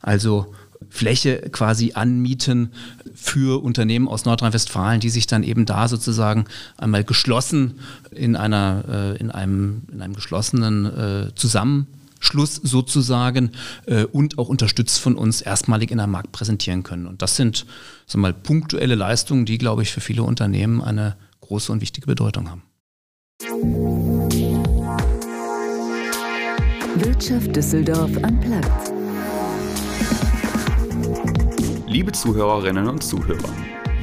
Also Fläche quasi anmieten für Unternehmen aus Nordrhein-Westfalen, die sich dann eben da sozusagen einmal geschlossen in einer in einem in einem geschlossenen äh, Zusammenschluss sozusagen äh, und auch unterstützt von uns erstmalig in einem Markt präsentieren können. Und das sind so mal punktuelle Leistungen, die glaube ich für viele Unternehmen eine große und wichtige Bedeutung haben. Wirtschaft Düsseldorf am Platz. Liebe Zuhörerinnen und Zuhörer,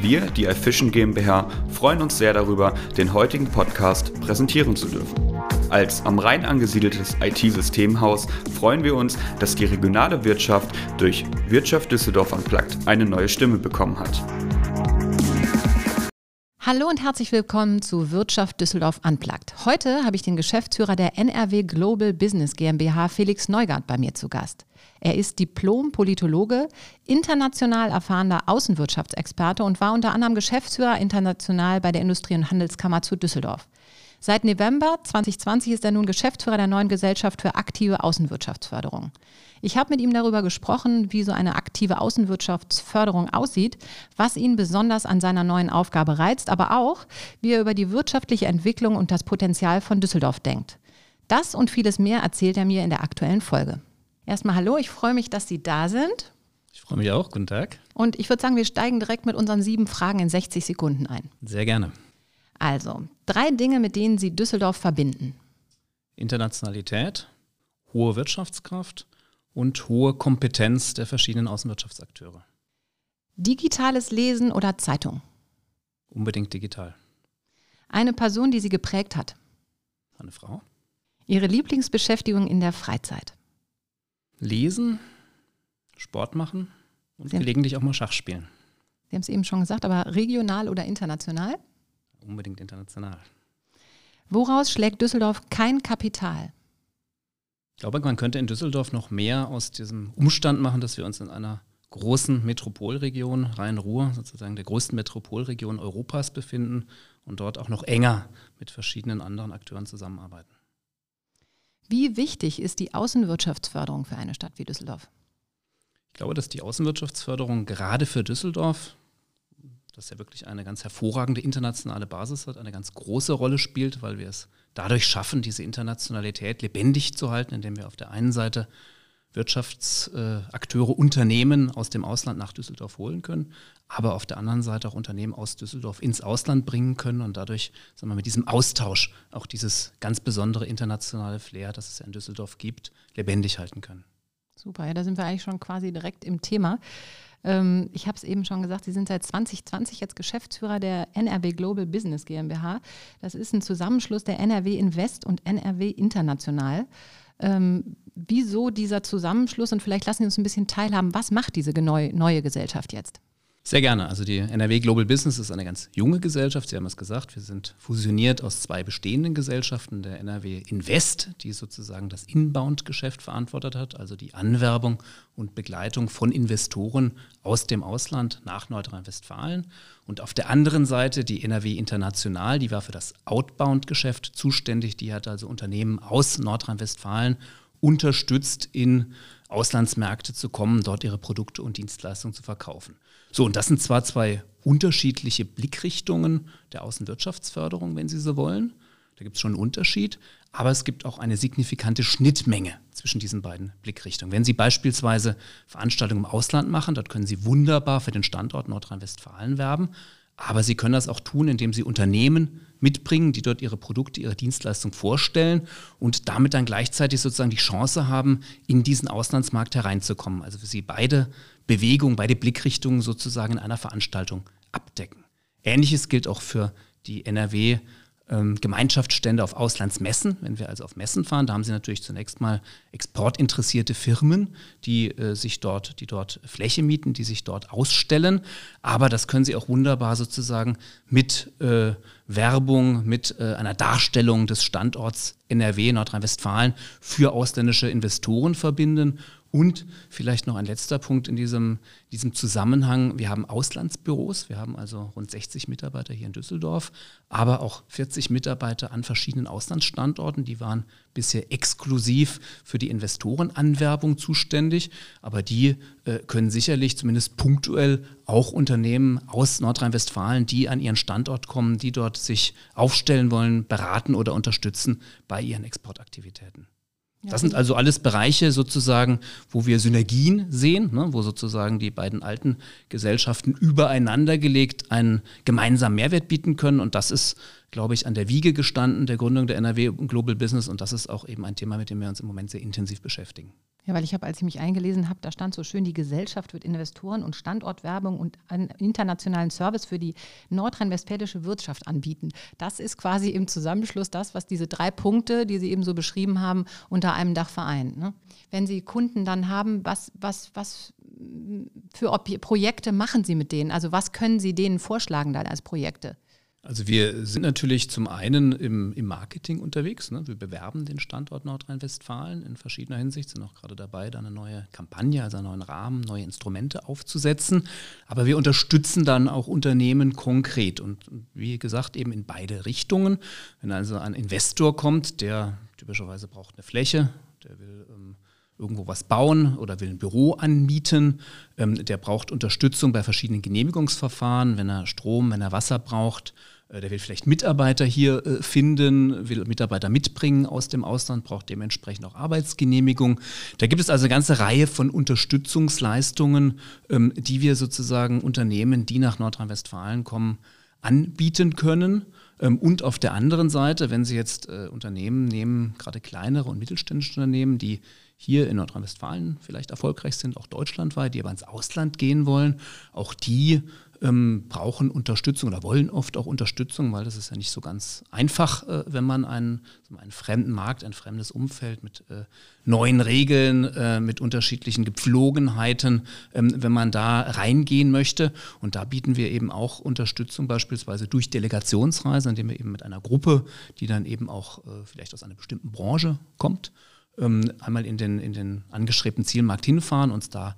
wir, die iFishing GmbH, freuen uns sehr darüber, den heutigen Podcast präsentieren zu dürfen. Als am Rhein angesiedeltes IT-Systemhaus freuen wir uns, dass die regionale Wirtschaft durch Wirtschaft Düsseldorf Unplugged eine neue Stimme bekommen hat. Hallo und herzlich willkommen zu Wirtschaft Düsseldorf Unplugged. Heute habe ich den Geschäftsführer der NRW Global Business GmbH, Felix Neugart, bei mir zu Gast. Er ist Diplom-Politologe, international erfahrener Außenwirtschaftsexperte und war unter anderem Geschäftsführer international bei der Industrie- und Handelskammer zu Düsseldorf. Seit November 2020 ist er nun Geschäftsführer der neuen Gesellschaft für aktive Außenwirtschaftsförderung. Ich habe mit ihm darüber gesprochen, wie so eine aktive Außenwirtschaftsförderung aussieht, was ihn besonders an seiner neuen Aufgabe reizt, aber auch, wie er über die wirtschaftliche Entwicklung und das Potenzial von Düsseldorf denkt. Das und vieles mehr erzählt er mir in der aktuellen Folge. Erstmal hallo, ich freue mich, dass Sie da sind. Ich freue mich auch. Guten Tag. Und ich würde sagen, wir steigen direkt mit unseren sieben Fragen in 60 Sekunden ein. Sehr gerne. Also, drei Dinge, mit denen Sie Düsseldorf verbinden. Internationalität, hohe Wirtschaftskraft und hohe Kompetenz der verschiedenen Außenwirtschaftsakteure. Digitales Lesen oder Zeitung? Unbedingt digital. Eine Person, die Sie geprägt hat? Eine Frau. Ihre Lieblingsbeschäftigung in der Freizeit? Lesen, Sport machen und Sie gelegentlich auch mal Schach spielen. Sie haben es eben schon gesagt, aber regional oder international? Unbedingt international. Woraus schlägt Düsseldorf kein Kapital? Ich glaube, man könnte in Düsseldorf noch mehr aus diesem Umstand machen, dass wir uns in einer großen Metropolregion, Rhein-Ruhr, sozusagen der größten Metropolregion Europas befinden und dort auch noch enger mit verschiedenen anderen Akteuren zusammenarbeiten. Wie wichtig ist die Außenwirtschaftsförderung für eine Stadt wie Düsseldorf? Ich glaube, dass die Außenwirtschaftsförderung gerade für Düsseldorf, das ja wirklich eine ganz hervorragende internationale Basis hat, eine ganz große Rolle spielt, weil wir es dadurch schaffen, diese Internationalität lebendig zu halten, indem wir auf der einen Seite Wirtschaftsakteure, Unternehmen aus dem Ausland nach Düsseldorf holen können, aber auf der anderen Seite auch Unternehmen aus Düsseldorf ins Ausland bringen können und dadurch sagen wir, mit diesem Austausch auch dieses ganz besondere internationale Flair, das es ja in Düsseldorf gibt, lebendig halten können. Super, ja, da sind wir eigentlich schon quasi direkt im Thema. Ähm, ich habe es eben schon gesagt, Sie sind seit 2020 jetzt Geschäftsführer der NRW Global Business GmbH. Das ist ein Zusammenschluss der NRW Invest und NRW International. Ähm, wieso dieser Zusammenschluss und vielleicht lassen Sie uns ein bisschen teilhaben, was macht diese neue, neue Gesellschaft jetzt? Sehr gerne. Also die NRW Global Business ist eine ganz junge Gesellschaft. Sie haben es gesagt, wir sind fusioniert aus zwei bestehenden Gesellschaften. Der NRW Invest, die sozusagen das Inbound-Geschäft verantwortet hat, also die Anwerbung und Begleitung von Investoren aus dem Ausland nach Nordrhein-Westfalen. Und auf der anderen Seite die NRW International, die war für das Outbound-Geschäft zuständig. Die hat also Unternehmen aus Nordrhein-Westfalen unterstützt, in Auslandsmärkte zu kommen, dort ihre Produkte und Dienstleistungen zu verkaufen. So, und das sind zwar zwei unterschiedliche Blickrichtungen der Außenwirtschaftsförderung, wenn Sie so wollen. Da gibt es schon einen Unterschied, aber es gibt auch eine signifikante Schnittmenge zwischen diesen beiden Blickrichtungen. Wenn Sie beispielsweise Veranstaltungen im Ausland machen, dort können Sie wunderbar für den Standort Nordrhein-Westfalen werben, aber Sie können das auch tun, indem Sie Unternehmen mitbringen, die dort ihre Produkte, ihre Dienstleistung vorstellen und damit dann gleichzeitig sozusagen die Chance haben, in diesen Auslandsmarkt hereinzukommen. Also für Sie beide Bewegungen, beide Blickrichtungen sozusagen in einer Veranstaltung abdecken. Ähnliches gilt auch für die NRW Gemeinschaftsstände auf Auslandsmessen. Wenn wir also auf Messen fahren, da haben Sie natürlich zunächst mal exportinteressierte Firmen, die äh, sich dort, die dort Fläche mieten, die sich dort ausstellen. Aber das können Sie auch wunderbar sozusagen mit äh, Werbung, mit äh, einer Darstellung des Standorts NRW, Nordrhein-Westfalen für ausländische Investoren verbinden Und vielleicht noch ein letzter Punkt in diesem, diesem Zusammenhang. Wir haben Auslandsbüros. Wir haben also rund 60 Mitarbeiter hier in Düsseldorf, aber auch 40 Mitarbeiter an verschiedenen Auslandsstandorten. Die waren bisher exklusiv für die Investorenanwerbung zuständig. Aber die äh, können sicherlich zumindest punktuell auch Unternehmen aus Nordrhein-Westfalen, die an ihren Standort kommen, die dort sich aufstellen wollen, beraten oder unterstützen bei ihren Exportaktivitäten. Das sind also alles Bereiche sozusagen, wo wir Synergien sehen, ne, wo sozusagen die beiden alten Gesellschaften übereinander gelegt einen gemeinsamen Mehrwert bieten können. Und das ist, glaube ich, an der Wiege gestanden der Gründung der NRW Global Business. Und das ist auch eben ein Thema, mit dem wir uns im Moment sehr intensiv beschäftigen. Ja, weil ich habe, als ich mich eingelesen habe, da stand so schön, die Gesellschaft wird Investoren und Standortwerbung und einen internationalen Service für die nordrhein-westfälische Wirtschaft anbieten. Das ist quasi im Zusammenschluss das, was diese drei Punkte, die Sie eben so beschrieben haben, unter einem Dach vereint. Ne? Wenn Sie Kunden dann haben, was, was, was für Projekte machen Sie mit denen? Also was können Sie denen vorschlagen dann als Projekte? Also wir sind natürlich zum einen im, im Marketing unterwegs. Ne? Wir bewerben den Standort Nordrhein-Westfalen in verschiedener Hinsicht, sind auch gerade dabei, da eine neue Kampagne, also einen neuen Rahmen, neue Instrumente aufzusetzen. Aber wir unterstützen dann auch Unternehmen konkret und wie gesagt eben in beide Richtungen. Wenn also ein Investor kommt, der typischerweise braucht eine Fläche, der will ähm, irgendwo was bauen oder will ein Büro anmieten. Ähm, der braucht Unterstützung bei verschiedenen Genehmigungsverfahren, wenn er Strom, wenn er Wasser braucht. Äh, der will vielleicht Mitarbeiter hier äh, finden, will Mitarbeiter mitbringen aus dem Ausland, braucht dementsprechend auch Arbeitsgenehmigung. Da gibt es also eine ganze Reihe von Unterstützungsleistungen, ähm, die wir sozusagen Unternehmen, die nach Nordrhein-Westfalen kommen, anbieten können. Ähm, und auf der anderen Seite, wenn Sie jetzt äh, Unternehmen nehmen, gerade kleinere und mittelständische Unternehmen, die hier in Nordrhein-Westfalen vielleicht erfolgreich sind, auch deutschlandweit, die aber ins Ausland gehen wollen, auch die ähm, brauchen Unterstützung oder wollen oft auch Unterstützung, weil das ist ja nicht so ganz einfach, äh, wenn man einen, einen fremden Markt, ein fremdes Umfeld mit äh, neuen Regeln, äh, mit unterschiedlichen Gepflogenheiten, ähm, wenn man da reingehen möchte. Und da bieten wir eben auch Unterstützung beispielsweise durch Delegationsreisen, indem wir eben mit einer Gruppe, die dann eben auch äh, vielleicht aus einer bestimmten Branche kommt, ähm, einmal in den, in den angestrebten Zielmarkt hinfahren, uns da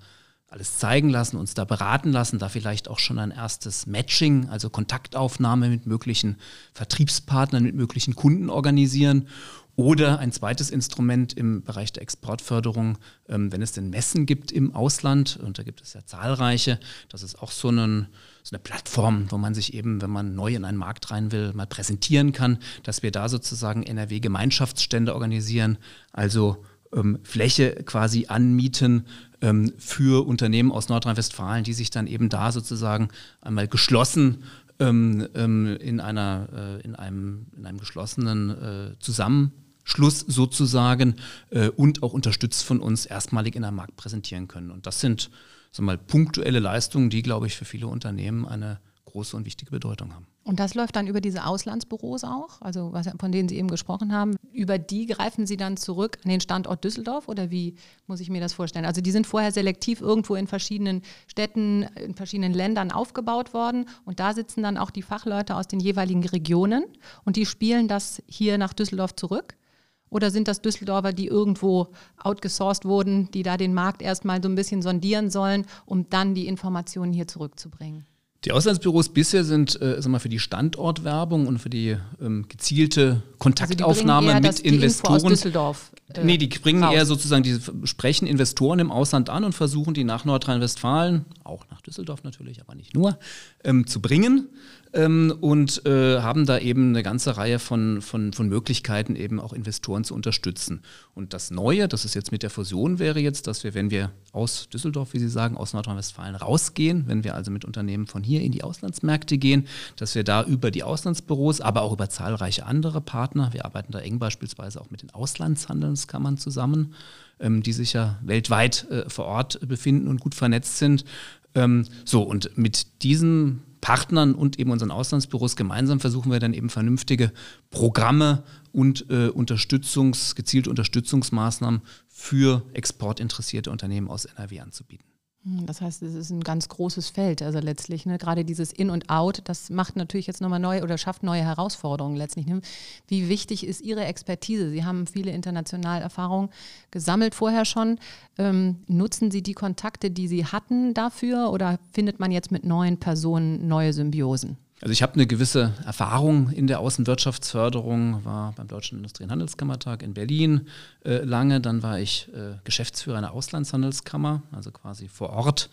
alles zeigen lassen, uns da beraten lassen, da vielleicht auch schon ein erstes Matching, also Kontaktaufnahme mit möglichen Vertriebspartnern, mit möglichen Kunden organisieren. Oder ein zweites Instrument im Bereich der Exportförderung, ähm, wenn es denn Messen gibt im Ausland, und da gibt es ja zahlreiche, das ist auch so, einen, so eine Plattform, wo man sich eben, wenn man neu in einen Markt rein will, mal präsentieren kann, dass wir da sozusagen NRW-Gemeinschaftsstände organisieren, also ähm, Fläche quasi anmieten ähm, für Unternehmen aus Nordrhein-Westfalen, die sich dann eben da sozusagen einmal geschlossen ähm, ähm in, einer, äh, in, einem, in einem geschlossenen äh, Zusammenschluss sozusagen äh, und auch unterstützt von uns erstmalig in einem Markt präsentieren können. Und das sind so mal punktuelle Leistungen, die, glaube ich, für viele Unternehmen eine große und wichtige Bedeutung haben. Und das läuft dann über diese Auslandsbüros auch, also was, von denen Sie eben gesprochen haben. Über die greifen Sie dann zurück an den Standort Düsseldorf oder wie muss ich mir das vorstellen? Also die sind vorher selektiv irgendwo in verschiedenen Städten, in verschiedenen Ländern aufgebaut worden und da sitzen dann auch die Fachleute aus den jeweiligen Regionen und die spielen das hier nach Düsseldorf zurück. Oder sind das Düsseldorfer, die irgendwo outgesourced wurden, die da den Markt erstmal so ein bisschen sondieren sollen, um dann die Informationen hier zurückzubringen? Die Auslandsbüros bisher sind äh, sag mal, für die Standortwerbung und für die ähm, gezielte Kontaktaufnahme also mit Investoren. Äh, nee, die bringen raus. eher sozusagen, die sprechen Investoren im Ausland an und versuchen die nach Nordrhein-Westfalen, auch nach Düsseldorf natürlich, aber nicht nur, ähm, zu bringen ähm, und äh, haben da eben eine ganze Reihe von, von, von Möglichkeiten, eben auch Investoren zu unterstützen. Und das Neue, das ist jetzt mit der Fusion, wäre jetzt, dass wir, wenn wir aus Düsseldorf, wie Sie sagen, aus Nordrhein-Westfalen rausgehen, wenn wir also mit Unternehmen von hier in die Auslandsmärkte gehen, dass wir da über die Auslandsbüros, aber auch über zahlreiche andere Partner, wir arbeiten da eng beispielsweise auch mit den Auslandshandelskammern zusammen, ähm, die sich ja weltweit äh, vor Ort befinden und gut vernetzt sind. Ähm, so, und mit diesem Partnern und eben unseren Auslandsbüros gemeinsam versuchen wir dann eben vernünftige Programme und äh, Unterstützungs, gezielte Unterstützungsmaßnahmen für exportinteressierte Unternehmen aus NRW anzubieten. Hm, das heißt, es ist ein ganz großes Feld, also letztlich. Ne? Gerade dieses In und Out, das macht natürlich jetzt nochmal neu oder schafft neue Herausforderungen letztlich. Ne? Wie wichtig ist Ihre Expertise? Sie haben viele internationale Erfahrungen gesammelt vorher schon. Ähm, nutzen Sie die Kontakte, die Sie hatten dafür oder findet man jetzt mit neuen Personen neue Symbiosen? Also ich habe eine gewisse Erfahrung in der Außenwirtschaftsförderung, war beim Deutschen Industrie- und Handelskammertag in Berlin äh, lange, dann war ich äh, Geschäftsführer einer Auslandshandelskammer, also quasi vor Ort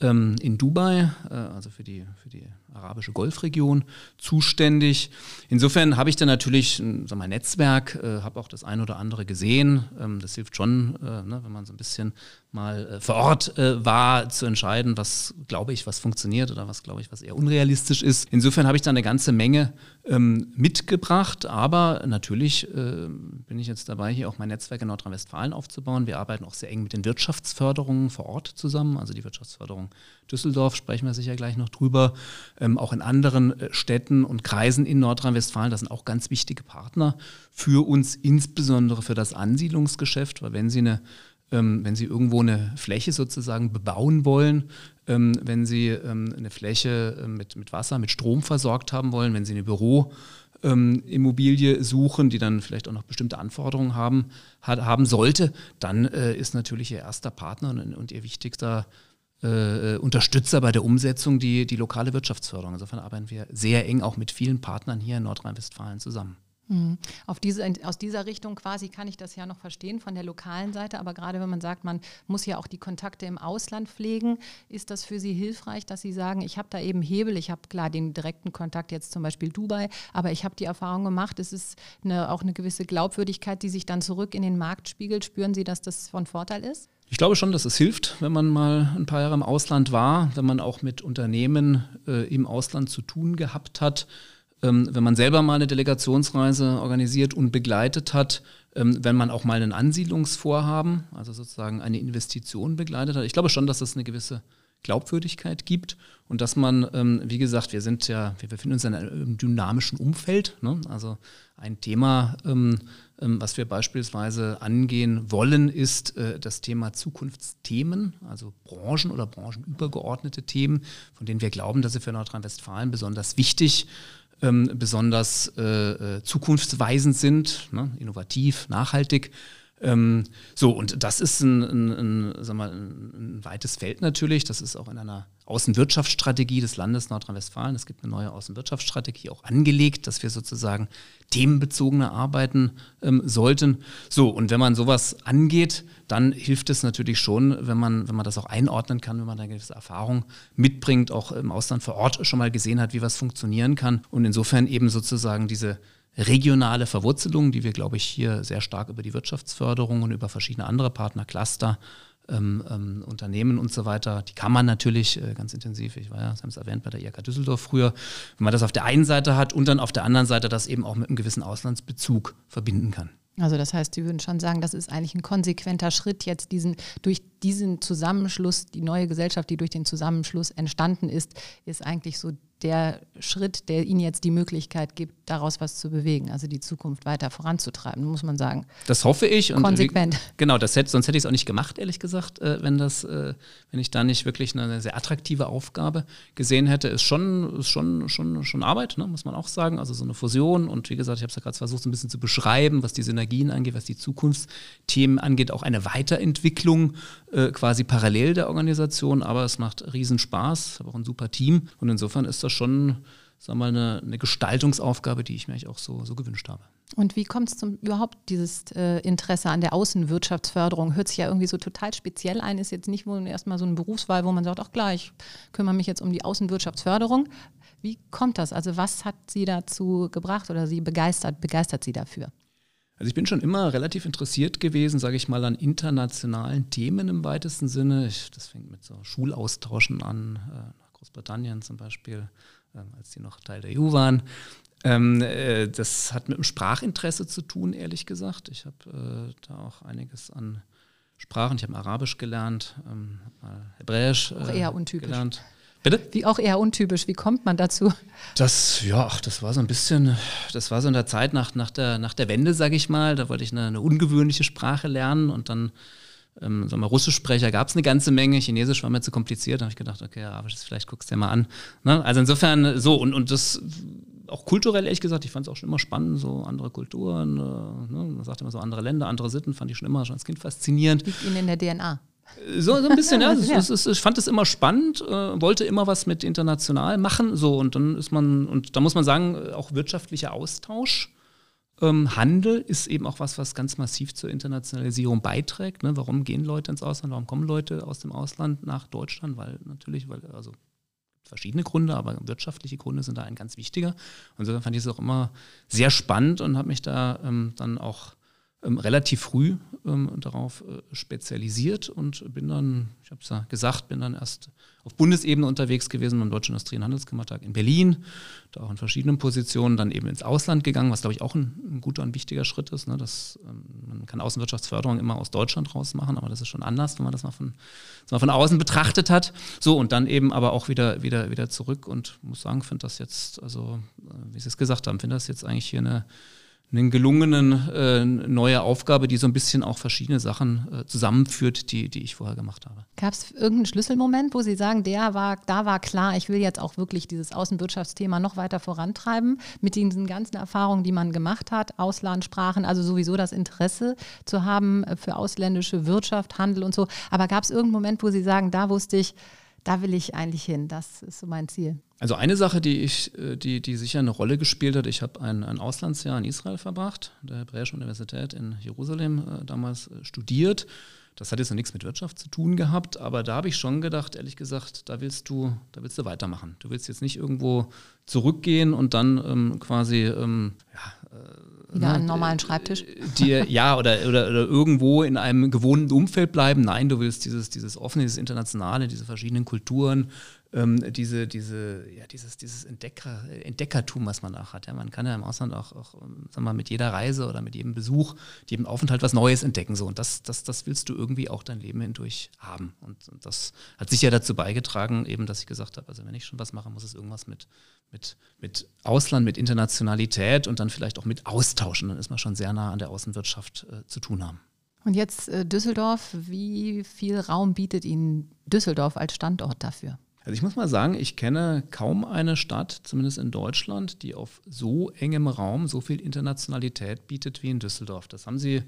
ähm, in Dubai, äh, also für die, für die arabische Golfregion, zuständig. Insofern habe ich da natürlich ein mal, Netzwerk, äh, habe auch das eine oder andere gesehen. Ähm, das hilft schon, äh, ne, wenn man so ein bisschen mal äh, vor Ort äh, war, zu entscheiden, was glaube ich, was funktioniert oder was glaube ich, was eher unrealistisch ist. Insofern habe ich da eine ganze Menge ähm, mitgebracht, aber natürlich äh, bin ich jetzt dabei, hier auch mein Netzwerk in Nordrhein-Westfalen aufzubauen. Wir arbeiten auch sehr eng mit den Wirtschaftsförderungen vor Ort zusammen, also die Wirtschaftsförderung Düsseldorf, sprechen wir sicher gleich noch drüber, ähm, auch in anderen äh, Städten und Kreisen in Nordrhein-Westfalen. Das sind auch ganz wichtige Partner für uns, insbesondere für das Ansiedlungsgeschäft, weil wenn Sie eine ähm, wenn Sie irgendwo eine Fläche sozusagen bebauen wollen, ähm, wenn Sie ähm, eine Fläche mit, mit Wasser, mit Strom versorgt haben wollen, wenn Sie eine Büroimmobilie suchen, die dann vielleicht auch noch bestimmte Anforderungen haben, haben sollte, dann äh, ist natürlich Ihr erster Partner und, und Ihr wichtigster äh, Unterstützer bei der Umsetzung die, die lokale Wirtschaftsförderung. Insofern arbeiten wir sehr eng auch mit vielen Partnern hier in Nordrhein-Westfalen zusammen. Mhm. Auf diese, aus dieser Richtung quasi kann ich das ja noch verstehen von der lokalen Seite, aber gerade wenn man sagt, man muss ja auch die Kontakte im Ausland pflegen, ist das für Sie hilfreich, dass Sie sagen, ich habe da eben Hebel, ich habe klar den direkten Kontakt jetzt zum Beispiel Dubai, aber ich habe die Erfahrung gemacht, es ist eine, auch eine gewisse Glaubwürdigkeit, die sich dann zurück in den Markt spiegelt. Spüren Sie, dass das von Vorteil ist? Ich glaube schon, dass es hilft, wenn man mal ein paar Jahre im Ausland war, wenn man auch mit Unternehmen äh, im Ausland zu tun gehabt hat wenn man selber mal eine Delegationsreise organisiert und begleitet hat, ähm, wenn man auch mal ein Ansiedlungsvorhaben, also sozusagen eine Investition begleitet hat. Ich glaube schon, dass das eine gewisse Glaubwürdigkeit gibt und dass man, ähm, wie gesagt, wir sind ja, wir befinden uns in einem dynamischen Umfeld. Ne? Also ein Thema, ähm, ähm, was wir beispielsweise angehen wollen, ist äh, das Thema Zukunftsthemen, also Branchen oder branchenübergeordnete Themen, von denen wir glauben, dass sie für Nordrhein-Westfalen besonders wichtig sind ähm, besonders äh, äh, zukunftsweisend sind, ne? innovativ, nachhaltig. Ähm, so, und das ist ein, ein, ein, sag mal, ein, weites Feld natürlich. Das ist auch in einer Außenwirtschaftsstrategie des Landes Nordrhein-Westfalen. Es gibt eine neue Außenwirtschaftsstrategie auch angelegt, dass wir sozusagen themenbezogener arbeiten ähm, sollten. So, und wenn man sowas angeht, dann hilft es natürlich schon, wenn man, wenn man das auch einordnen kann, wenn man eine gewisse Erfahrung mitbringt, auch im Ausland vor Ort schon mal gesehen hat, wie was funktionieren kann. Und insofern eben sozusagen diese regionale Verwurzelung, die wir, glaube ich, hier sehr stark über die Wirtschaftsförderung und über verschiedene andere Partner, Cluster, ähm, ähm, Unternehmen und so weiter, die kann man natürlich äh, ganz intensiv, ich war ja, Sie haben es erwähnt, bei der IHK Düsseldorf früher, wenn man das auf der einen Seite hat und dann auf der anderen Seite das eben auch mit einem gewissen Auslandsbezug verbinden kann. Also das heißt, Sie würden schon sagen, das ist eigentlich ein konsequenter Schritt, jetzt diesen durch diesen Zusammenschluss, die neue Gesellschaft, die durch den Zusammenschluss entstanden ist, ist eigentlich so der Schritt, der Ihnen jetzt die Möglichkeit gibt, daraus was zu bewegen, also die Zukunft weiter voranzutreiben, muss man sagen. Das hoffe ich. Und Konsequent. Wie, genau, das hätte, sonst hätte ich es auch nicht gemacht, ehrlich gesagt, äh, wenn, das, äh, wenn ich da nicht wirklich eine sehr attraktive Aufgabe gesehen hätte. Ist schon, ist schon, schon, schon Arbeit, ne, muss man auch sagen. Also so eine Fusion und wie gesagt, ich habe es ja gerade versucht, so ein bisschen zu beschreiben, was die Synergien angeht, was die Zukunftsthemen angeht, auch eine Weiterentwicklung äh, quasi parallel der Organisation, aber es macht riesen Spaß, habe auch ein super Team und insofern ist das schon sagen wir mal, eine, eine Gestaltungsaufgabe, die ich mir eigentlich auch so, so gewünscht habe. Und wie kommt es überhaupt dieses äh, Interesse an der Außenwirtschaftsförderung? Hört sich ja irgendwie so total speziell ein, ist jetzt nicht wohl erstmal so eine Berufswahl, wo man sagt, ach klar, ich kümmere mich jetzt um die Außenwirtschaftsförderung. Wie kommt das? Also was hat Sie dazu gebracht oder Sie begeistert, begeistert Sie dafür? Also ich bin schon immer relativ interessiert gewesen, sage ich mal, an internationalen Themen im weitesten Sinne. Ich, das fängt mit so Schulaustauschen an, äh, Großbritannien zum Beispiel, ähm, als die noch Teil der EU waren. Ähm, äh, das hat mit dem Sprachinteresse zu tun, ehrlich gesagt. Ich habe äh, da auch einiges an Sprachen. Ich habe Arabisch gelernt, ähm, Hebräisch auch eher untypisch. gelernt. Bitte? Wie auch eher untypisch. Wie kommt man dazu? Das, ja, ach, das war so ein bisschen, das war so in der Zeit nach, nach, der, nach der Wende, sage ich mal. Da wollte ich eine, eine ungewöhnliche Sprache lernen und dann ähm, sagen wir, Russischsprecher gab es eine ganze Menge, Chinesisch war mir zu kompliziert, da habe ich gedacht, okay, aber vielleicht guckst du dir mal an. Ne? Also insofern so und, und das auch kulturell, ehrlich gesagt, ich fand es auch schon immer spannend, so andere Kulturen, äh, ne? man sagt immer so andere Länder, andere Sitten, fand ich schon immer schon als Kind faszinierend. Liegt Ihnen in der DNA. So, so ein bisschen, ja. Es, es, ich fand es immer spannend, äh, wollte immer was mit international machen. So, und dann ist man, und da muss man sagen, auch wirtschaftlicher Austausch. Ähm, Handel ist eben auch was, was ganz massiv zur Internationalisierung beiträgt. Ne? Warum gehen Leute ins Ausland? Warum kommen Leute aus dem Ausland nach Deutschland? Weil natürlich, weil, also verschiedene Gründe, aber wirtschaftliche Gründe sind da ein ganz wichtiger. Und insofern fand ich es auch immer sehr spannend und habe mich da ähm, dann auch ähm, relativ früh ähm, darauf äh, spezialisiert und bin dann, ich habe es ja gesagt, bin dann erst auf Bundesebene unterwegs gewesen beim Deutschen Industrie- und Handelskammertag in Berlin, da auch in verschiedenen Positionen, dann eben ins Ausland gegangen, was glaube ich auch ein, ein, guter und wichtiger Schritt ist. Ne? Das, ähm, man kann Außenwirtschaftsförderung immer aus Deutschland raus machen, aber das ist schon anders, wenn man das mal von, das mal von außen betrachtet hat. So, und dann eben aber auch wieder, wieder, wieder zurück und muss sagen, finde das jetzt, also äh, wie Sie es gesagt haben, finde das jetzt eigentlich hier eine eine gelungenen äh, neue Aufgabe, die so ein bisschen auch verschiedene Sachen äh, zusammenführt, die, die ich vorher gemacht habe. Gab es irgendeinen Schlüsselmoment, wo Sie sagen, der war, da war klar, ich will jetzt auch wirklich dieses Außenwirtschaftsthema noch weiter vorantreiben, mit diesen ganzen Erfahrungen, die man gemacht hat, Auslandssprachen, also sowieso das Interesse zu haben für ausländische Wirtschaft, Handel und so. Aber gab es irgendeinen Moment, wo Sie sagen, da wusste ich, da will ich eigentlich hin. Das ist so mein Ziel. Also eine Sache, die ich, äh, die, die sicher eine Rolle gespielt hat, ich habe ein, ein Auslandsjahr in Israel verbracht, der Hebräischen Universität in Jerusalem äh, damals äh, studiert. Das hat jetzt noch nichts mit Wirtschaft zu tun gehabt, aber da habe ich schon gedacht, ehrlich gesagt, da willst du, da willst du weitermachen. Du willst jetzt nicht irgendwo zurückgehen und dann ähm, quasi ähm, ja, äh, wieder einen normalen Schreibtisch. Dir, ja, oder, oder, oder, irgendwo in einem gewohnten Umfeld bleiben. Nein, du willst dieses, dieses offene, dieses internationale, diese verschiedenen Kulturen, ähm, diese, diese, ja, dieses, dieses Entdecker, Entdeckertum, was man auch hat. Ja, man kann ja im Ausland auch, auch ähm, sag mal, mit jeder Reise oder mit jedem Besuch, jedem Aufenthalt was Neues entdecken. So. Und das, das, das willst du irgendwie auch dein Leben hindurch haben. Und, und das hat sicher dazu beigetragen, eben, dass ich gesagt habe, also wenn ich schon was mache, muss es irgendwas mit, mit, mit Ausland, mit Internationalität und dann vielleicht auch mit Austauschen. Dann ist man schon sehr nah an der Außenwirtschaft äh, zu tun haben. Und jetzt äh, Düsseldorf, wie viel Raum bietet Ihnen Düsseldorf als Standort dafür? Also ich muss mal sagen, ich kenne kaum eine Stadt, zumindest in Deutschland, die auf so engem Raum so viel Internationalität bietet wie in Düsseldorf. Das haben sie,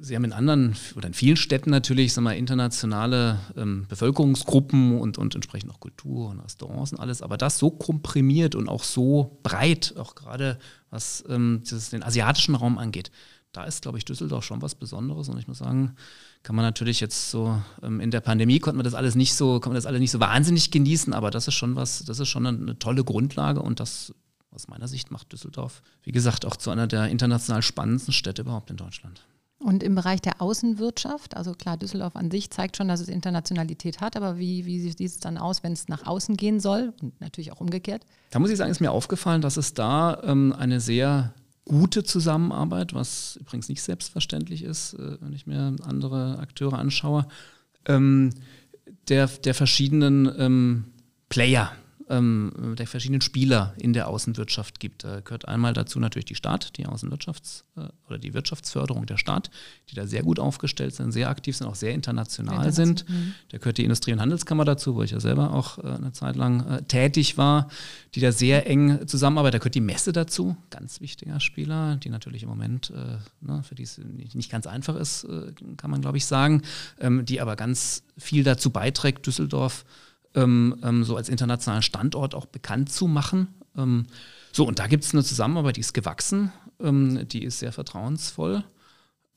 sie haben in anderen oder in vielen Städten natürlich, sagen wir, internationale ähm, Bevölkerungsgruppen und, und entsprechend auch Kultur und Restaurants und alles, aber das so komprimiert und auch so breit, auch gerade was ähm, den asiatischen Raum angeht, da ist, glaube ich, Düsseldorf schon was Besonderes und ich muss sagen, kann man natürlich jetzt so ähm, in der Pandemie konnte man das alles nicht so, konnte man das alles nicht so wahnsinnig genießen, aber das ist schon was, das ist schon eine, eine tolle Grundlage und das aus meiner Sicht macht Düsseldorf, wie gesagt, auch zu einer der international spannendsten Städte überhaupt in Deutschland. Und im Bereich der Außenwirtschaft, also klar, Düsseldorf an sich zeigt schon, dass es Internationalität hat, aber wie, wie sieht es dann aus, wenn es nach außen gehen soll und natürlich auch umgekehrt? Da muss ich sagen, ist mir aufgefallen, dass es da ähm, eine sehr gute Zusammenarbeit, was übrigens nicht selbstverständlich ist, äh, wenn ich mir andere Akteure anschaue, ähm, der, der verschiedenen ähm, Player ähm, der verschiedenen Spieler in der Außenwirtschaft gibt. Da gehört einmal dazu natürlich die Staat, die Außenwirtschafts- äh, oder die Wirtschaftsförderung der Staat, die da sehr gut aufgestellt sind, sehr aktiv sind, auch sehr international, international. sind. Mhm. Da gehört die Industrie- und Handelskammer dazu, wo ich ja selber auch äh, eine Zeit lang äh, tätig war, die da sehr eng zusammenarbeitet. Da gehört die Messe dazu, ganz wichtiger Spieler, die natürlich im Moment, äh, ne, für die es nicht ganz einfach ist, äh, kann man glaube ich sagen, ähm, die aber ganz viel dazu beiträgt, Düsseldorf ähm, ähm, so als internationalen Standort auch bekannt zu machen. Ähm, so, und da gibt es eine Zusammenarbeit, die ist gewachsen, ähm, die ist sehr vertrauensvoll.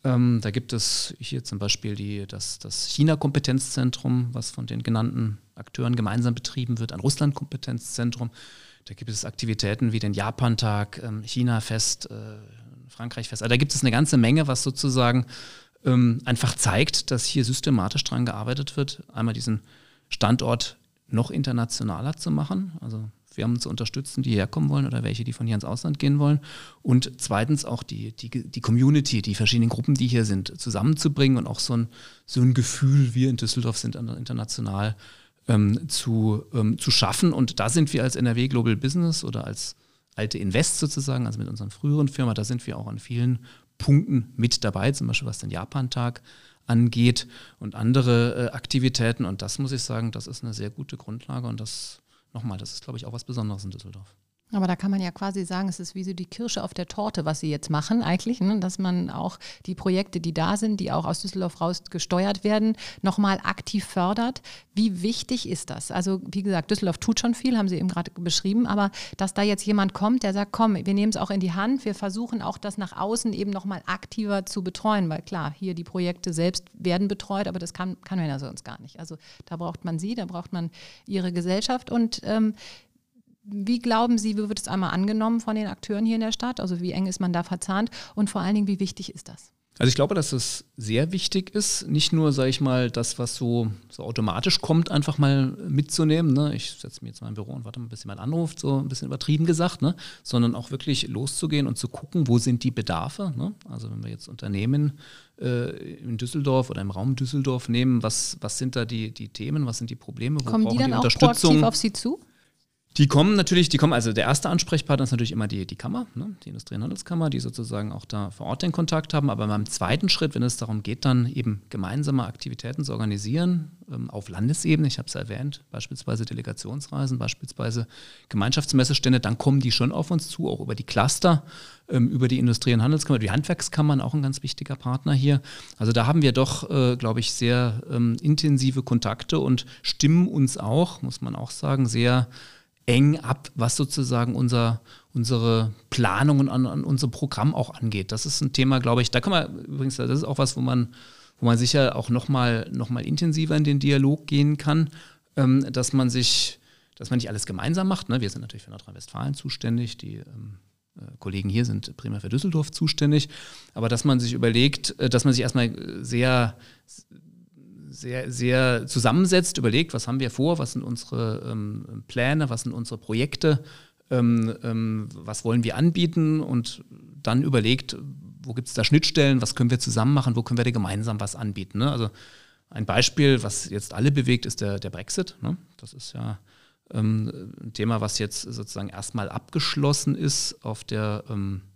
Ähm, da gibt es hier zum Beispiel die, das, das China-Kompetenzzentrum, was von den genannten Akteuren gemeinsam betrieben wird, ein Russland-Kompetenzzentrum. Da gibt es Aktivitäten wie den Japan-Tag, ähm, China-Fest, äh, Frankreich-Fest. Also da gibt es eine ganze Menge, was sozusagen einfach zeigt, dass hier systematisch daran gearbeitet wird, einmal diesen Standort noch internationaler zu machen, also Firmen zu unterstützen, die herkommen wollen oder welche, die von hier ins Ausland gehen wollen. Und zweitens auch die, die, die Community, die verschiedenen Gruppen, die hier sind, zusammenzubringen und auch so ein, so ein Gefühl, wir in Düsseldorf sind international ähm, zu, ähm, zu schaffen. Und da sind wir als NRW Global Business oder als alte Invest sozusagen, also mit unseren früheren Firma, da sind wir auch an vielen Punkten mit dabei, zum Beispiel was den Japan-Tag angeht und andere äh, Aktivitäten. Und das muss ich sagen, das ist eine sehr gute Grundlage und das nochmal, das ist, glaube ich, auch was Besonderes in Düsseldorf. Aber da kann man ja quasi sagen, es ist wie so die Kirsche auf der Torte, was Sie jetzt machen eigentlich, ne? dass man auch die Projekte, die da sind, die auch aus Düsseldorf raus gesteuert werden, nochmal aktiv fördert. Wie wichtig ist das? Also wie gesagt, Düsseldorf tut schon viel, haben Sie eben gerade beschrieben, aber dass da jetzt jemand kommt, der sagt, komm, wir nehmen es auch in die Hand, wir versuchen auch das nach außen eben nochmal aktiver zu betreuen, weil klar, hier die Projekte selbst werden betreut, aber das kann, kann man ja sonst gar nicht. Also da braucht man Sie, da braucht man Ihre Gesellschaft und ähm, wie glauben Sie, wie wird es einmal angenommen von den Akteuren hier in der Stadt? Also wie eng ist man da verzahnt und vor allen Dingen, wie wichtig ist das? Also ich glaube, dass es sehr wichtig ist, nicht nur, sage ich mal, das, was so, so automatisch kommt, einfach mal mitzunehmen. Ne? Ich setze mich jetzt mal im Büro und warte mal, bis jemand anruft, so ein bisschen übertrieben gesagt, ne? sondern auch wirklich loszugehen und zu gucken, wo sind die Bedarfe. Ne? Also wenn wir jetzt Unternehmen äh, in Düsseldorf oder im Raum Düsseldorf nehmen, was, was sind da die, die Themen, was sind die Probleme, wo Kommen brauchen die, dann die Unterstützung? Auch proaktiv auf Sie zu? Die kommen natürlich, die kommen, also der erste Ansprechpartner ist natürlich immer die, die Kammer, ne, die Industrie- und Handelskammer, die sozusagen auch da vor Ort den Kontakt haben. Aber beim zweiten Schritt, wenn es darum geht, dann eben gemeinsame Aktivitäten zu organisieren, ähm, auf Landesebene, ich habe es erwähnt, beispielsweise Delegationsreisen, beispielsweise Gemeinschaftsmessestände, dann kommen die schon auf uns zu, auch über die Cluster, ähm, über die Industrie- und Handelskammer, die Handwerkskammern, auch ein ganz wichtiger Partner hier. Also da haben wir doch, äh, glaube ich, sehr ähm, intensive Kontakte und stimmen uns auch, muss man auch sagen, sehr eng ab, was sozusagen unser, unsere Planungen an, an unser Programm auch angeht. Das ist ein Thema, glaube ich, da kann man übrigens, das ist auch was, wo man, wo man sicher auch nochmal noch mal intensiver in den Dialog gehen kann, ähm, dass man sich, dass man nicht alles gemeinsam macht. Ne? Wir sind natürlich für Nordrhein-Westfalen zuständig, die ähm, äh, Kollegen hier sind primär für Düsseldorf zuständig, aber dass man sich überlegt, äh, dass man sich erstmal sehr sehr, sehr zusammensetzt, überlegt, was haben wir vor, was sind unsere ähm, Pläne, was sind unsere Projekte, ähm, ähm, was wollen wir anbieten und dann überlegt, wo gibt es da Schnittstellen, was können wir zusammen machen, wo können wir da gemeinsam was anbieten. Ne? Also ein Beispiel, was jetzt alle bewegt, ist der, der Brexit. Ne? Das ist ja ähm, ein Thema, was jetzt sozusagen erstmal abgeschlossen ist auf der ähm, äh,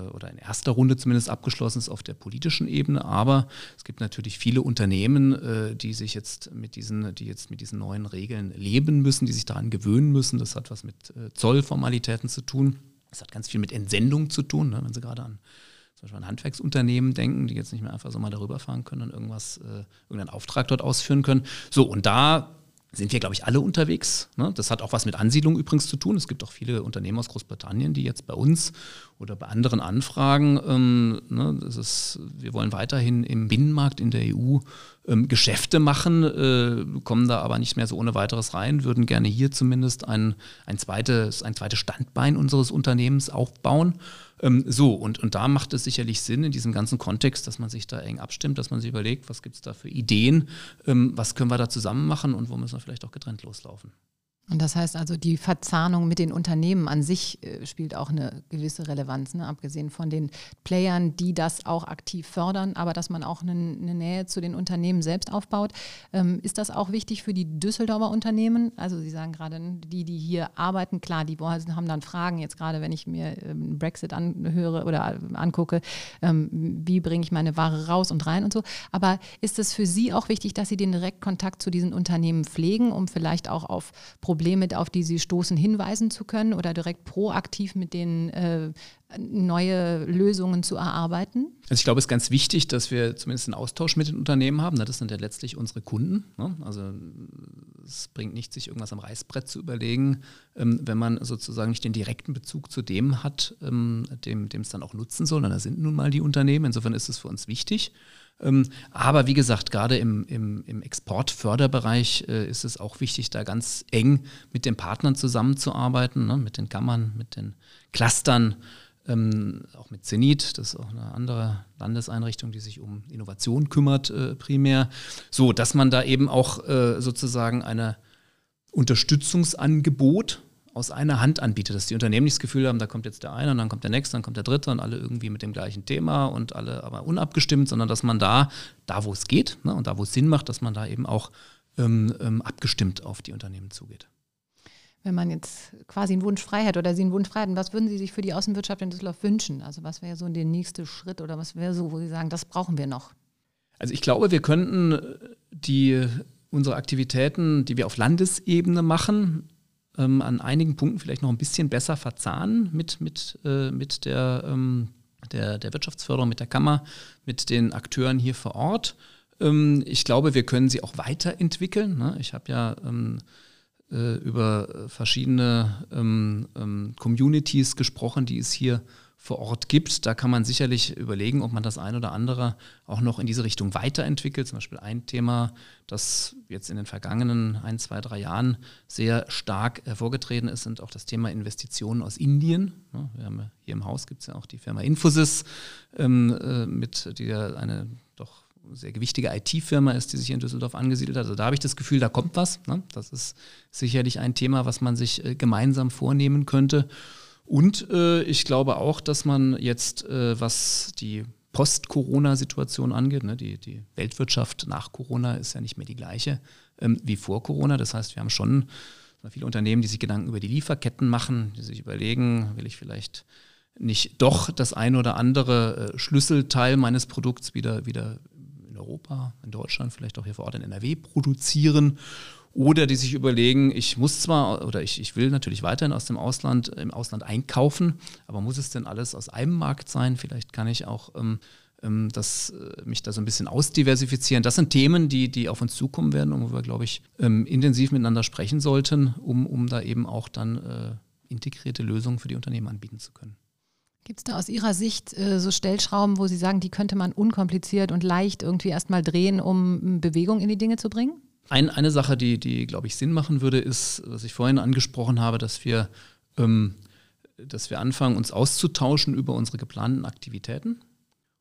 oder in erster Runde zumindest abgeschlossen ist auf der politischen Ebene. Aber es gibt natürlich viele Unternehmen, äh, die sich jetzt mit diesen, die jetzt mit diesen neuen Regeln leben müssen, die sich daran gewöhnen müssen. Das hat was mit äh, Zollformalitäten zu tun. Das hat ganz viel mit Entsendung zu tun, ne? wenn Sie gerade an zum Beispiel an Handwerksunternehmen denken, die jetzt nicht mehr einfach so mal darüber fahren können und irgendwas, äh, irgendeinen Auftrag dort ausführen können. So, und da sind wir, glaube ich, alle unterwegs. Ne? Das hat auch was mit Ansiedlung übrigens zu tun. Es gibt auch viele Unternehmen aus Großbritannien, die jetzt bei uns oder bei anderen anfragen. Ähm, ne? das ist, wir wollen weiterhin im Binnenmarkt in der EU ähm, Geschäfte machen, äh, kommen da aber nicht mehr so ohne weiteres rein, würden gerne hier zumindest ein, ein, zweites, ein zweites Standbein unseres Unternehmens aufbauen. Ähm, so, und, und da macht es sicherlich Sinn in diesem ganzen Kontext, dass man sich da eng abstimmt, dass man sich überlegt, was gibt es da für Ideen, ähm, was können wir da zusammen machen und wo müssen wir vielleicht auch getrennt loslaufen. Und das heißt also, die Verzahnung mit den Unternehmen an sich äh, spielt auch eine gewisse Relevanz, ne? abgesehen von den Playern, die das auch aktiv fördern, aber dass man auch eine, eine Nähe zu den Unternehmen selbst aufbaut. Ähm, ist das auch wichtig für die Düsseldorfer Unternehmen? Also Sie sagen gerade, die, die hier arbeiten, klar, die haben dann Fragen, jetzt gerade wenn ich mir ähm, Brexit anhöre oder angucke, ähm, wie bringe ich meine Ware raus und rein und so. Aber ist es für Sie auch wichtig, dass Sie den Direktkontakt zu diesen Unternehmen pflegen, um vielleicht auch auf Probleme Probleme, auf die sie stoßen, hinweisen zu können oder direkt proaktiv mit denen äh, neue Lösungen zu erarbeiten? Also ich glaube, es ist ganz wichtig, dass wir zumindest einen Austausch mit den Unternehmen haben. Das sind ja letztlich unsere Kunden. Ne? Also es bringt nichts, sich irgendwas am Reißbrett zu überlegen, ähm, wenn man sozusagen nicht den direkten Bezug zu dem hat, ähm, dem es dann auch nutzen soll. Und das sind nun mal die Unternehmen. Insofern ist es für uns wichtig. Ähm, aber wie gesagt, gerade im, im, im Exportförderbereich äh, ist es auch wichtig, da ganz eng mit den Partnern zusammenzuarbeiten, ne, mit den Kammern, mit den Clustern, ähm, auch mit Zenit, das ist auch eine andere Landeseinrichtung, die sich um Innovation kümmert, äh, primär. So, dass man da eben auch äh, sozusagen eine Unterstützungsangebot aus einer Hand anbietet, dass die Unternehmen nicht das Gefühl haben, da kommt jetzt der eine und dann kommt der nächste, dann kommt der dritte und alle irgendwie mit dem gleichen Thema und alle aber unabgestimmt, sondern dass man da, da wo es geht ne, und da wo es Sinn macht, dass man da eben auch ähm, ähm, abgestimmt auf die Unternehmen zugeht. Wenn man jetzt quasi einen Wunsch frei hätte oder Sie einen Wunsch frei hätten, was würden Sie sich für die Außenwirtschaft in Düsseldorf wünschen? Also was wäre so der nächste Schritt oder was wäre so, wo Sie sagen, das brauchen wir noch? Also ich glaube, wir könnten die, unsere Aktivitäten, die wir auf Landesebene machen, ähm, an einigen Punkten vielleicht noch ein bisschen besser verzahnen mit, mit, äh, mit der, ähm, der, der Wirtschaftsförderung, mit der Kammer, mit den Akteuren hier vor Ort. Ähm, ich glaube, wir können sie auch weiterentwickeln. Ne? Ich habe ja ähm, äh, über verschiedene ähm, ähm, Communities gesprochen, die es hier vor Ort gibt. Da kann man sicherlich überlegen, ob man das ein oder andere auch noch in diese Richtung weiterentwickelt. Zum Beispiel ein Thema, das jetzt in den vergangenen ein, zwei, drei Jahren sehr stark hervorgetreten ist, sind auch das Thema Investitionen aus Indien. Wir haben hier im Haus gibt es ja auch die Firma Infosys, ähm, äh, mit ja eine doch sehr gewichtige IT-Firma ist, die sich in Düsseldorf angesiedelt hat. Also da habe ich das Gefühl, da kommt was. Ne? Das ist sicherlich ein Thema, was man sich äh, gemeinsam vornehmen könnte. Und äh, ich glaube auch, dass man jetzt, äh, was die Post-Corona-Situation angeht, ne, die, die Weltwirtschaft nach Corona ist ja nicht mehr die gleiche ähm, wie vor Corona. Das heißt, wir haben schon viele Unternehmen, die sich Gedanken über die Lieferketten machen, die sich überlegen, will ich vielleicht nicht doch das ein oder andere äh, Schlüsselteil meines Produkts wieder, wieder in Europa, in Deutschland, vielleicht auch hier vor Ort in NRW produzieren oder die sich überlegen, ich muss zwar oder ich, ich will natürlich weiterhin aus dem Ausland, im Ausland einkaufen, aber muss es denn alles aus einem Markt sein? Vielleicht kann ich auch ähm, ähm das, äh, mich da so ein bisschen ausdiversifizieren. Das sind Themen, die, die auf uns zukommen werden und wo wir, glaube ich, ähm, intensiv miteinander sprechen sollten, um, um da eben auch dann äh, integrierte Lösungen für die Unternehmen anbieten zu können. Gibt es da aus Ihrer Sicht äh, so Stellschrauben, wo Sie sagen, die könnte man unkompliziert und leicht irgendwie erstmal drehen, um Bewegung in die Dinge zu bringen? Ein, eine Sache, die, die glaube ich, Sinn machen würde, ist, was ich vorhin angesprochen habe, dass wir, ähm, dass wir anfangen, uns auszutauschen über unsere geplanten Aktivitäten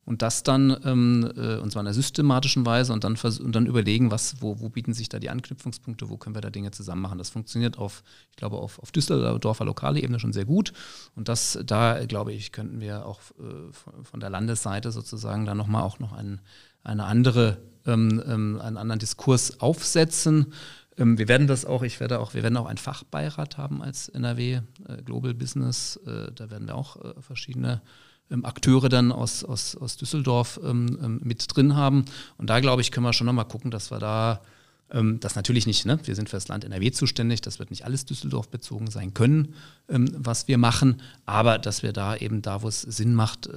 und das dann, ähm, äh, und zwar in einer systematischen Weise und dann, und dann überlegen, was, wo, wo bieten sich da die Anknüpfungspunkte, wo können wir da Dinge zusammen machen. Das funktioniert auf, ich glaube, auf, auf Düsseldorfer lokale Ebene schon sehr gut. Und das, da, glaube ich, könnten wir auch äh, von, der Landesseite sozusagen dann nochmal auch noch einen, eine andere einen anderen Diskurs aufsetzen. Ähm, wir werden das auch, ich werde auch, wir werden auch einen Fachbeirat haben als NRW äh, Global Business. Äh, da werden wir auch äh, verschiedene ähm, Akteure dann aus, aus, aus Düsseldorf ähm, ähm, mit drin haben. Und da glaube ich, können wir schon nochmal gucken, dass wir da das natürlich nicht, ne? wir sind für das Land NRW zuständig, das wird nicht alles Düsseldorf bezogen sein können, was wir machen, aber dass wir da eben da, wo es Sinn macht,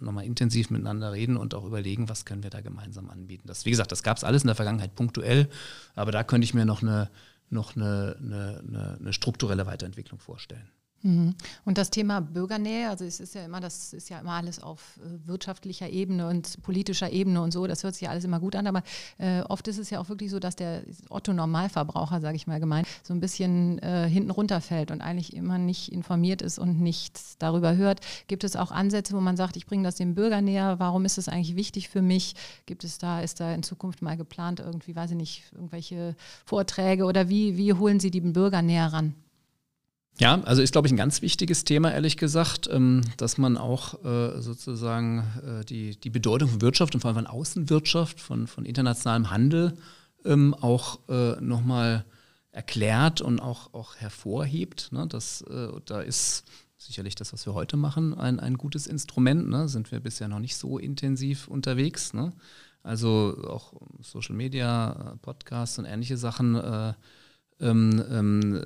nochmal intensiv miteinander reden und auch überlegen, was können wir da gemeinsam anbieten. Das, wie gesagt, das gab es alles in der Vergangenheit punktuell, aber da könnte ich mir noch eine, noch eine, eine, eine strukturelle Weiterentwicklung vorstellen. Mhm. Und das Thema Bürgernähe, also es ist ja immer, das ist ja immer alles auf äh, wirtschaftlicher Ebene und politischer Ebene und so, das hört sich ja alles immer gut an, aber äh, oft ist es ja auch wirklich so, dass der Otto-Normalverbraucher, sage ich mal gemeint, so ein bisschen äh, hinten runterfällt und eigentlich immer nicht informiert ist und nichts darüber hört. Gibt es auch Ansätze, wo man sagt, ich bringe das dem Bürger näher, warum ist es eigentlich wichtig für mich? Gibt es da, ist da in Zukunft mal geplant, irgendwie, weiß ich nicht, irgendwelche Vorträge oder wie, wie holen Sie die Bürger näher ran? Ja, also ist, glaube ich, ein ganz wichtiges Thema, ehrlich gesagt, ähm, dass man auch äh, sozusagen äh, die, die Bedeutung von Wirtschaft und vor allem von Außenwirtschaft, von, von internationalem Handel ähm, auch äh, nochmal erklärt und auch, auch hervorhebt. Ne? Das, da ist sicherlich das, was wir heute machen, ein, ein gutes Instrument. Ne? Sind wir bisher noch nicht so intensiv unterwegs. Ne? Also auch Social Media, Podcasts und ähnliche Sachen. Äh, ähm, ähm,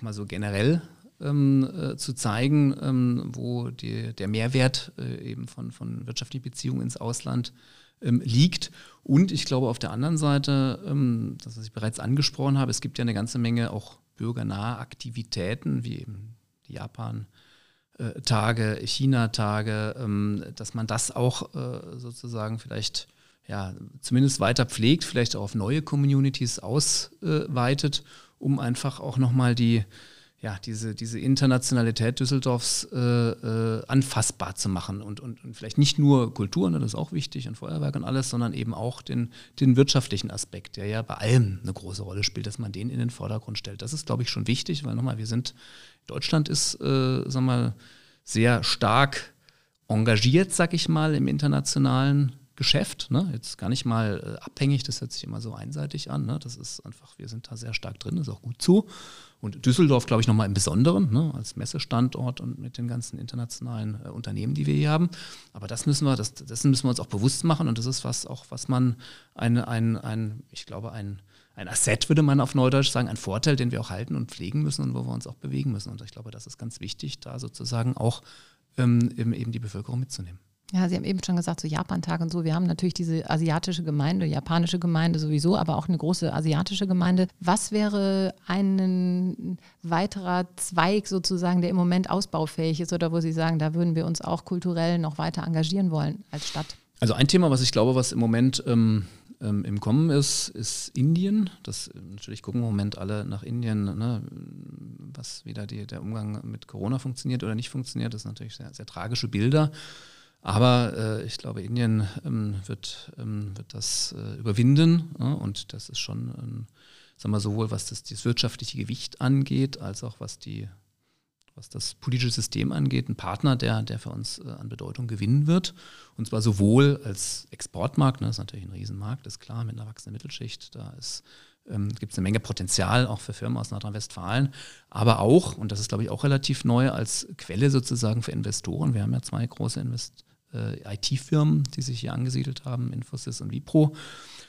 auch mal so generell ähm, äh, zu zeigen, ähm, wo die, der Mehrwert äh, eben von, von wirtschaftlichen Beziehungen ins Ausland ähm, liegt. Und ich glaube auf der anderen Seite, ähm, das, was ich bereits angesprochen habe, es gibt ja eine ganze Menge auch bürgernahe Aktivitäten, wie eben die Japan. Äh, Tage, China-Tage, ähm, dass man das auch äh, sozusagen vielleicht ja, zumindest weiter pflegt, vielleicht auch auf neue Communities ausweitet um einfach auch nochmal die, ja, diese, diese Internationalität Düsseldorfs äh, äh, anfassbar zu machen und, und, und vielleicht nicht nur Kultur, ne, das ist auch wichtig und Feuerwerk und alles, sondern eben auch den, den wirtschaftlichen Aspekt, der ja bei allem eine große Rolle spielt, dass man den in den Vordergrund stellt. Das ist, glaube ich, schon wichtig, weil nochmal, wir sind, Deutschland ist, äh, sag mal, sehr stark engagiert, sag ich mal, im internationalen Geschäft. Ne? Jetzt gar nicht mal äh, abhängig, das hört sich immer so einseitig an. Ne? Das ist einfach, wir sind da sehr stark drin, ist auch gut so. Und Düsseldorf, glaube ich, nochmal im Besonderen, ne? als Messestandort und mit den ganzen internationalen äh, Unternehmen, die wir hier haben. Aber das müssen wir, das, dessen müssen wir uns auch bewusst machen und das ist was auch, was man ein, ein, ein ich glaube, ein ein Asset, würde man auf Neudeutsch sagen, ein Vorteil, den wir auch halten und pflegen müssen und wo wir uns auch bewegen müssen. Und ich glaube, das ist ganz wichtig, da sozusagen auch ähm, eben die Bevölkerung mitzunehmen. Ja, Sie haben eben schon gesagt, so Japan-Tag und so. Wir haben natürlich diese asiatische Gemeinde, japanische Gemeinde sowieso, aber auch eine große asiatische Gemeinde. Was wäre ein weiterer Zweig sozusagen, der im Moment ausbaufähig ist oder wo Sie sagen, da würden wir uns auch kulturell noch weiter engagieren wollen als Stadt? Also ein Thema, was ich glaube, was im Moment ähm, ähm, im Kommen ist, ist Indien. Das natürlich gucken im Moment alle nach Indien, ne, was wieder die, der Umgang mit Corona funktioniert oder nicht funktioniert. Das sind natürlich sehr, sehr tragische Bilder. Aber äh, ich glaube, Indien ähm, wird, ähm, wird das äh, überwinden ja, und das ist schon, ähm, sagen wir sowohl was das, das wirtschaftliche Gewicht angeht, als auch was die was das politische System angeht, ein Partner, der, der für uns äh, an Bedeutung gewinnen wird. Und zwar sowohl als Exportmarkt, ne, das ist natürlich ein Riesenmarkt, ist klar, mit einer wachsenden Mittelschicht, da ähm, gibt es eine Menge Potenzial auch für Firmen aus Nordrhein-Westfalen, aber auch, und das ist glaube ich auch relativ neu, als Quelle sozusagen für Investoren. Wir haben ja zwei große Invest äh, IT-Firmen, die sich hier angesiedelt haben, Infosys und Vipro.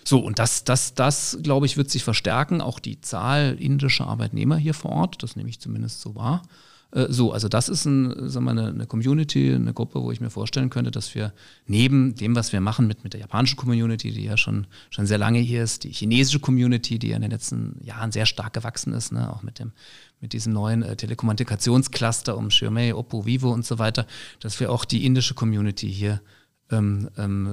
So, und das, das, das, glaube ich, wird sich verstärken. Auch die Zahl indischer Arbeitnehmer hier vor Ort, das nehme ich zumindest so wahr. Äh, so, also das ist ein, sagen wir, eine, eine, Community, eine Gruppe, wo ich mir vorstellen könnte, dass wir neben dem, was wir machen mit, mit der japanischen Community, die ja schon, schon sehr lange hier ist, die chinesische Community, die ja in den letzten Jahren sehr stark gewachsen ist, ne, auch mit dem mit diesem neuen äh, Telekommunikationscluster um Xiaomi, Oppo, Vivo und so weiter, dass wir auch die indische Community hier ähm, ähm,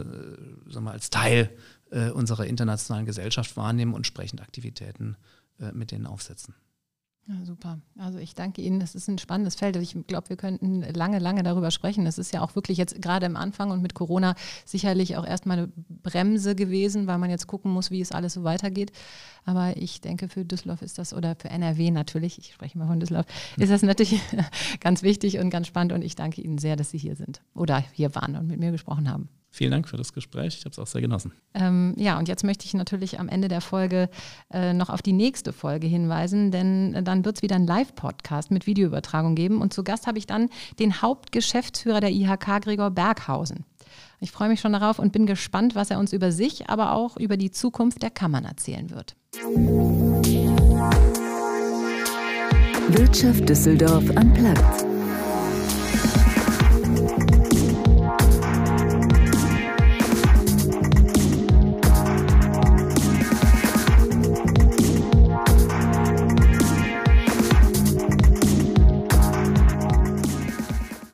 äh, sagen wir, als Teil äh, unserer internationalen Gesellschaft wahrnehmen und entsprechend Aktivitäten äh, mit denen aufsetzen. Ja, super. Also ich danke Ihnen. Das ist ein spannendes Feld. Ich glaube, wir könnten lange, lange darüber sprechen. Es ist ja auch wirklich jetzt gerade am Anfang und mit Corona sicherlich auch erstmal eine Bremse gewesen, weil man jetzt gucken muss, wie es alles so weitergeht. Aber ich denke, für Düsseldorf ist das, oder für NRW natürlich, ich spreche mal von Düsseldorf, ist das natürlich ganz wichtig und ganz spannend. Und ich danke Ihnen sehr, dass Sie hier sind oder hier waren und mit mir gesprochen haben. Vielen Dank für das Gespräch. Ich habe es auch sehr genossen. Ähm, ja, und jetzt möchte ich natürlich am Ende der Folge äh, noch auf die nächste Folge hinweisen, denn äh, dann wird es wieder einen Live-Podcast mit Videoübertragung geben. Und zu Gast habe ich dann den Hauptgeschäftsführer der IHK, Gregor Berghausen. Ich freue mich schon darauf und bin gespannt, was er uns über sich, aber auch über die Zukunft der Kammern erzählen wird. Wirtschaft Düsseldorf am Platz.